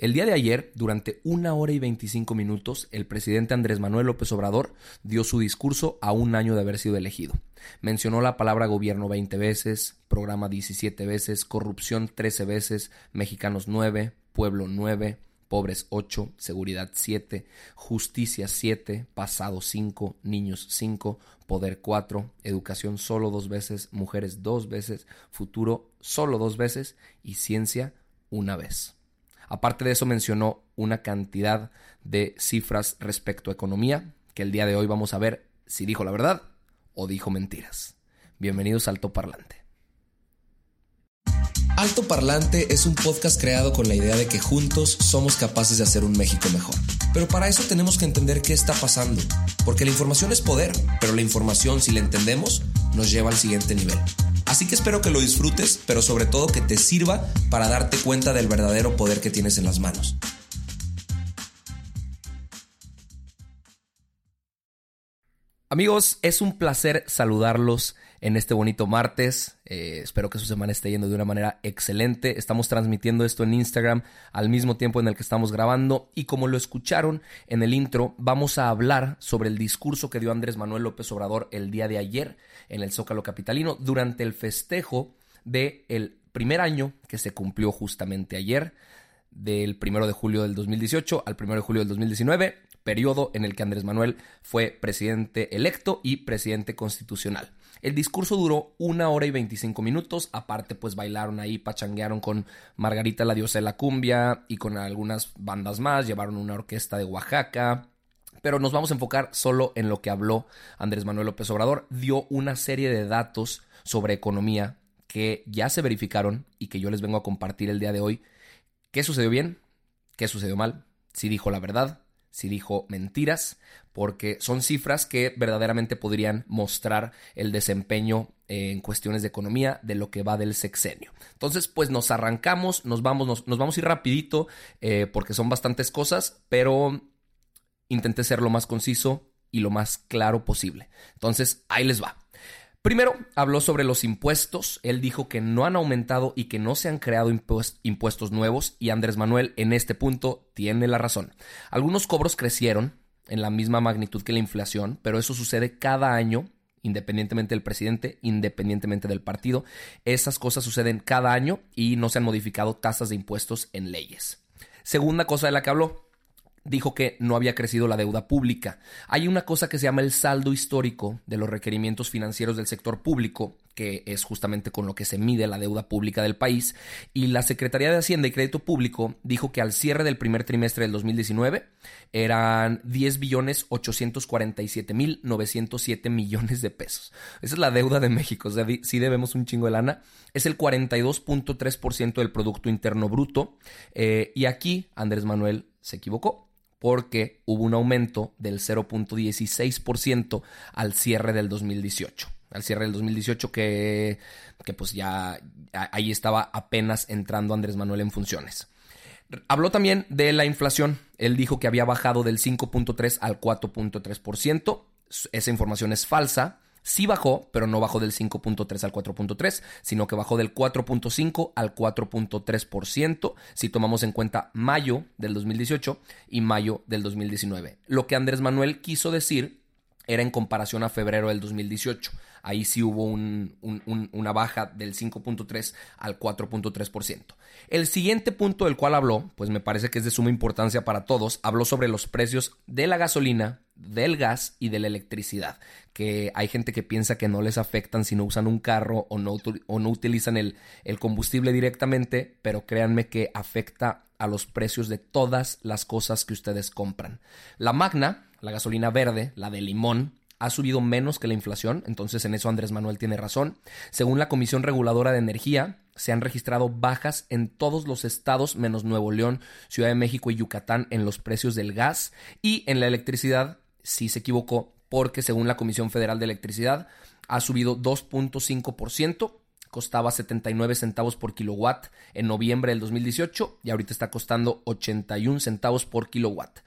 El día de ayer, durante una hora y 25 minutos, el presidente Andrés Manuel López Obrador dio su discurso a un año de haber sido elegido. Mencionó la palabra gobierno 20 veces, programa 17 veces, corrupción 13 veces, mexicanos 9, pueblo 9, pobres 8, seguridad 7, justicia 7, pasado 5, niños 5, poder 4, educación solo dos veces, mujeres dos veces, futuro solo dos veces y ciencia una vez. Aparte de eso mencionó una cantidad de cifras respecto a economía, que el día de hoy vamos a ver si dijo la verdad o dijo mentiras. Bienvenidos al Alto Parlante. Alto Parlante es un podcast creado con la idea de que juntos somos capaces de hacer un México mejor. Pero para eso tenemos que entender qué está pasando, porque la información es poder, pero la información si la entendemos nos lleva al siguiente nivel. Así que espero que lo disfrutes, pero sobre todo que te sirva para darte cuenta del verdadero poder que tienes en las manos. Amigos, es un placer saludarlos en este bonito martes. Eh, espero que su semana esté yendo de una manera excelente. Estamos transmitiendo esto en Instagram al mismo tiempo en el que estamos grabando y como lo escucharon en el intro, vamos a hablar sobre el discurso que dio Andrés Manuel López Obrador el día de ayer en el Zócalo Capitalino durante el festejo del el primer año que se cumplió justamente ayer, del primero de julio del 2018 al primero de julio del 2019, periodo en el que Andrés Manuel fue presidente electo y presidente constitucional. El discurso duró una hora y 25 minutos, aparte pues bailaron ahí, pachanguearon con Margarita la diosa de la cumbia y con algunas bandas más, llevaron una orquesta de Oaxaca, pero nos vamos a enfocar solo en lo que habló Andrés Manuel López Obrador. Dio una serie de datos sobre economía que ya se verificaron y que yo les vengo a compartir el día de hoy. ¿Qué sucedió bien? ¿Qué sucedió mal? Si dijo la verdad, si dijo mentiras, porque son cifras que verdaderamente podrían mostrar el desempeño en cuestiones de economía de lo que va del sexenio. Entonces, pues nos arrancamos, nos vamos, nos, vamos a ir rapidito, eh, porque son bastantes cosas, pero intenté ser lo más conciso y lo más claro posible. Entonces, ahí les va. Primero, habló sobre los impuestos. Él dijo que no han aumentado y que no se han creado impuestos nuevos y Andrés Manuel en este punto tiene la razón. Algunos cobros crecieron en la misma magnitud que la inflación, pero eso sucede cada año independientemente del presidente, independientemente del partido. Esas cosas suceden cada año y no se han modificado tasas de impuestos en leyes. Segunda cosa de la que habló, dijo que no había crecido la deuda pública. Hay una cosa que se llama el saldo histórico de los requerimientos financieros del sector público, que es justamente con lo que se mide la deuda pública del país, y la Secretaría de Hacienda y Crédito Público dijo que al cierre del primer trimestre del 2019 eran 10 billones 847 mil 907 millones de pesos. Esa es la deuda de México, o sea, si debemos un chingo de lana. Es el 42.3% del Producto Interno Bruto, eh, y aquí Andrés Manuel se equivocó porque hubo un aumento del 0.16% al cierre del 2018. Al cierre del 2018 que, que pues ya ahí estaba apenas entrando Andrés Manuel en funciones. Habló también de la inflación. Él dijo que había bajado del 5.3 al 4.3%. Esa información es falsa. Sí bajó, pero no bajó del 5.3 al 4.3, sino que bajó del 4.5 al 4.3% si tomamos en cuenta mayo del 2018 y mayo del 2019. Lo que Andrés Manuel quiso decir era en comparación a febrero del 2018. Ahí sí hubo una baja del 5.3 al 4.3%. El siguiente punto del cual habló, pues me parece que es de suma importancia para todos, habló sobre los precios de la gasolina, del gas y de la electricidad, que hay gente que piensa que no les afectan si no usan un carro o no, o no utilizan el, el combustible directamente, pero créanme que afecta a los precios de todas las cosas que ustedes compran. La magna, la gasolina verde, la de limón, ha subido menos que la inflación, entonces en eso Andrés Manuel tiene razón. Según la Comisión Reguladora de Energía, se han registrado bajas en todos los estados menos Nuevo León, Ciudad de México y Yucatán en los precios del gas y en la electricidad sí se equivocó porque según la Comisión Federal de Electricidad ha subido 2.5%, costaba 79 centavos por kilowatt en noviembre del 2018 y ahorita está costando 81 centavos por kilowatt.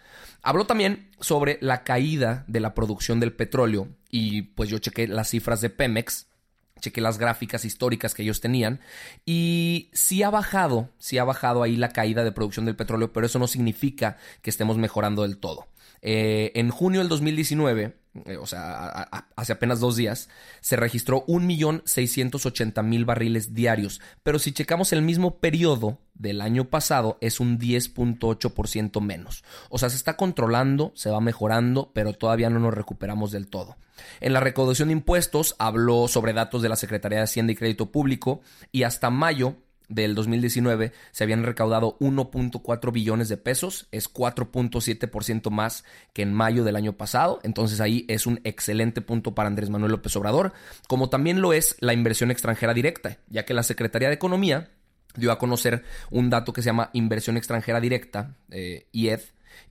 Habló también sobre la caída de la producción del petróleo y pues yo chequé las cifras de Pemex chequé las gráficas históricas que ellos tenían y sí ha bajado, sí ha bajado ahí la caída de producción del petróleo, pero eso no significa que estemos mejorando del todo. Eh, en junio del 2019, eh, o sea, hace apenas dos días, se registró 1.680.000 barriles diarios, pero si checamos el mismo periodo del año pasado, es un 10.8% menos. O sea, se está controlando, se va mejorando, pero todavía no nos recuperamos del todo. En la recaudación de impuestos habló sobre datos de la Secretaría de Hacienda y Crédito Público y hasta mayo del 2019 se habían recaudado 1.4 billones de pesos, es 4.7% más que en mayo del año pasado, entonces ahí es un excelente punto para Andrés Manuel López Obrador, como también lo es la inversión extranjera directa, ya que la Secretaría de Economía dio a conocer un dato que se llama inversión extranjera directa, eh, IED,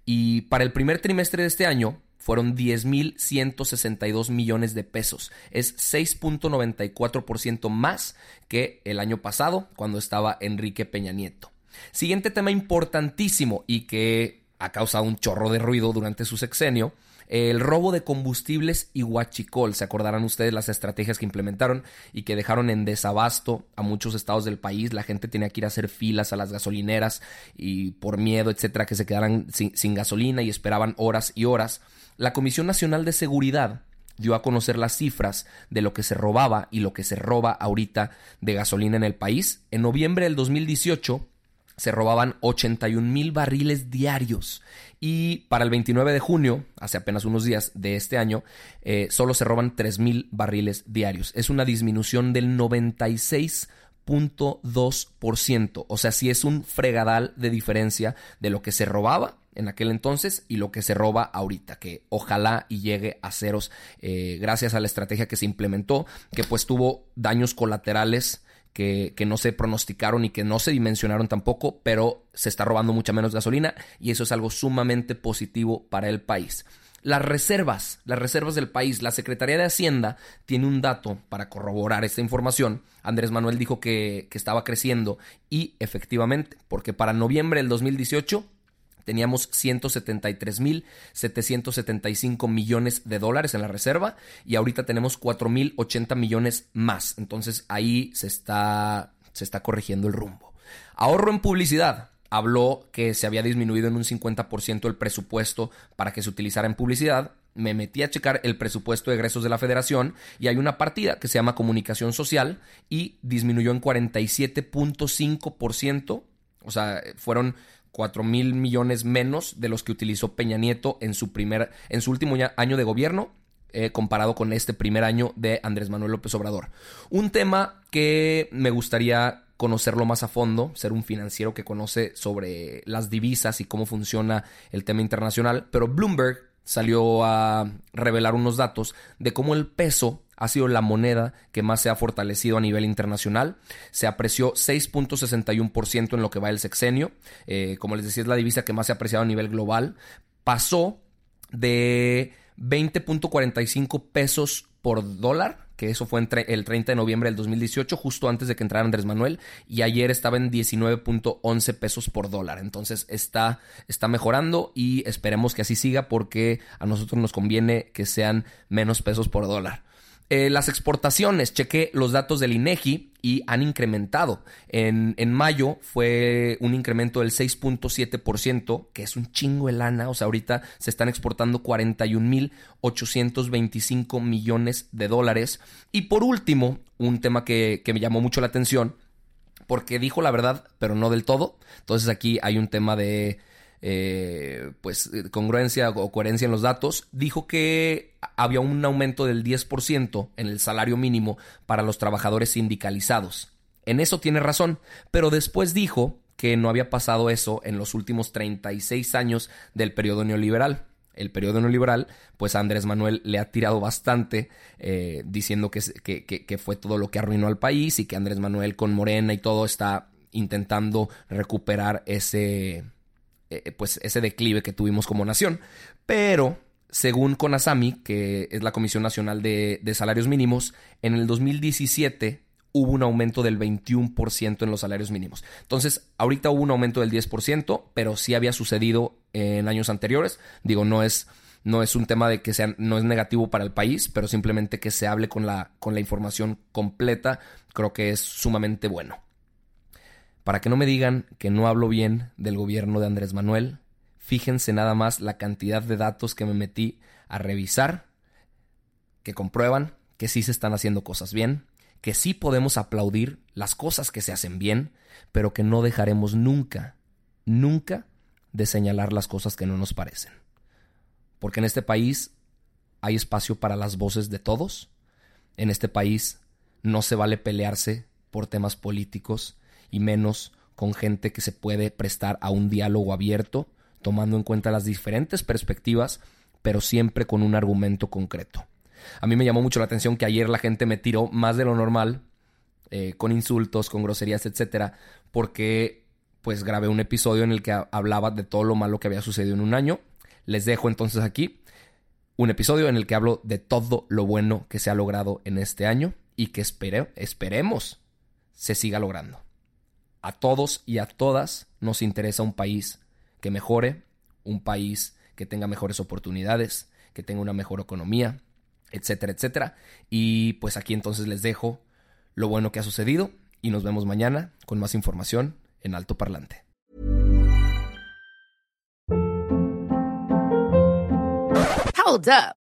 y para el primer trimestre de este año fueron 10.162 millones de pesos. Es 6.94% más que el año pasado, cuando estaba Enrique Peña Nieto. Siguiente tema importantísimo y que ha causado un chorro de ruido durante su sexenio el robo de combustibles y huachicol. Se acordarán ustedes las estrategias que implementaron y que dejaron en desabasto a muchos estados del país. La gente tenía que ir a hacer filas a las gasolineras y por miedo, etcétera, que se quedaran sin, sin gasolina y esperaban horas y horas. La Comisión Nacional de Seguridad dio a conocer las cifras de lo que se robaba y lo que se roba ahorita de gasolina en el país. En noviembre del 2018 se robaban 81 mil barriles diarios y para el 29 de junio, hace apenas unos días de este año, eh, solo se roban 3 mil barriles diarios. Es una disminución del 96.2%. O sea, sí es un fregadal de diferencia de lo que se robaba en aquel entonces y lo que se roba ahorita, que ojalá y llegue a ceros eh, gracias a la estrategia que se implementó, que pues tuvo daños colaterales que, no se pronosticaron y que no se dimensionaron tampoco, pero se está robando mucha menos gasolina y eso es algo sumamente positivo para el país. Las reservas, las reservas del país, la Secretaría de Hacienda tiene un dato para corroborar esta información. Andrés Manuel dijo que, que estaba creciendo y efectivamente, porque para noviembre del 2018 Teníamos 173.775 millones de dólares en la reserva y ahorita tenemos 4.080 millones más. Entonces ahí se está, se está corrigiendo el rumbo. Ahorro en publicidad. Habló que se había disminuido en un 50% el presupuesto para que se utilizara en publicidad. Me metí a checar el presupuesto de egresos de la federación y hay una partida que se llama comunicación social y disminuyó en 47.5%. O sea, fueron 4 mil millones menos de los que utilizó Peña Nieto en su, primer, en su último año de gobierno. Eh, comparado con este primer año de Andrés Manuel López Obrador. Un tema que me gustaría conocerlo más a fondo, ser un financiero que conoce sobre las divisas y cómo funciona el tema internacional, pero Bloomberg salió a revelar unos datos de cómo el peso ha sido la moneda que más se ha fortalecido a nivel internacional. Se apreció 6.61% en lo que va el sexenio. Eh, como les decía, es la divisa que más se ha apreciado a nivel global. Pasó de 20.45 pesos por dólar, que eso fue entre el 30 de noviembre del 2018, justo antes de que entrara Andrés Manuel, y ayer estaba en 19.11 pesos por dólar. Entonces está, está mejorando y esperemos que así siga porque a nosotros nos conviene que sean menos pesos por dólar. Eh, las exportaciones, chequé los datos del INEGI y han incrementado. En, en mayo fue un incremento del 6.7%, que es un chingo de lana. O sea, ahorita se están exportando 41.825 millones de dólares. Y por último, un tema que, que me llamó mucho la atención, porque dijo la verdad, pero no del todo. Entonces aquí hay un tema de eh, pues eh, congruencia o coherencia en los datos, dijo que había un aumento del 10% en el salario mínimo para los trabajadores sindicalizados. En eso tiene razón, pero después dijo que no había pasado eso en los últimos 36 años del periodo neoliberal. el periodo neoliberal, pues Andrés Manuel le ha tirado bastante eh, diciendo que, que, fue todo lo que arruinó al país y que Andrés Manuel con Morena y todo está intentando recuperar ese, eh, pues ese declive que tuvimos como nación. Pero, según CONASAMI, que es la Comisión Nacional de, de Salarios Mínimos, en el 2017 hubo un aumento del 21% en los salarios mínimos. Entonces, ahorita hubo un aumento del 10%, pero sí había sucedido en años anteriores. Digo, no es, no es un tema de que sea, no es negativo para el país, pero simplemente que se hable con la, con la información completa, creo que es sumamente bueno. Para que no me digan que no hablo bien del gobierno de Andrés Manuel, fíjense nada más la cantidad de datos que me metí a revisar, que comprueban que sí se están haciendo cosas bien, que sí podemos aplaudir las cosas que se hacen bien, pero que no dejaremos nunca, nunca de señalar las cosas que no nos parecen. Porque en este país hay espacio para las voces de todos. En este país no se vale pelearse por temas políticos y menos con gente que se puede prestar a un diálogo abierto, tomando en cuenta las diferentes perspectivas, pero siempre con un argumento concreto. A mí me llamó mucho la atención que ayer la gente me tiró más de lo normal, eh, con insultos, con groserías, etcétera, porque pues grabé un episodio en el que hablaba de todo lo malo que había sucedido en un año. Les dejo entonces aquí un episodio en el que hablo de todo lo bueno que se ha logrado en este año y que esperemos se siga logrando. A todos y a todas nos interesa un país que mejore, un país que tenga mejores oportunidades, que tenga una mejor economía, etcétera, etcétera. Y pues aquí entonces les dejo lo bueno que ha sucedido y nos vemos mañana con más información en Alto Parlante. Hold up.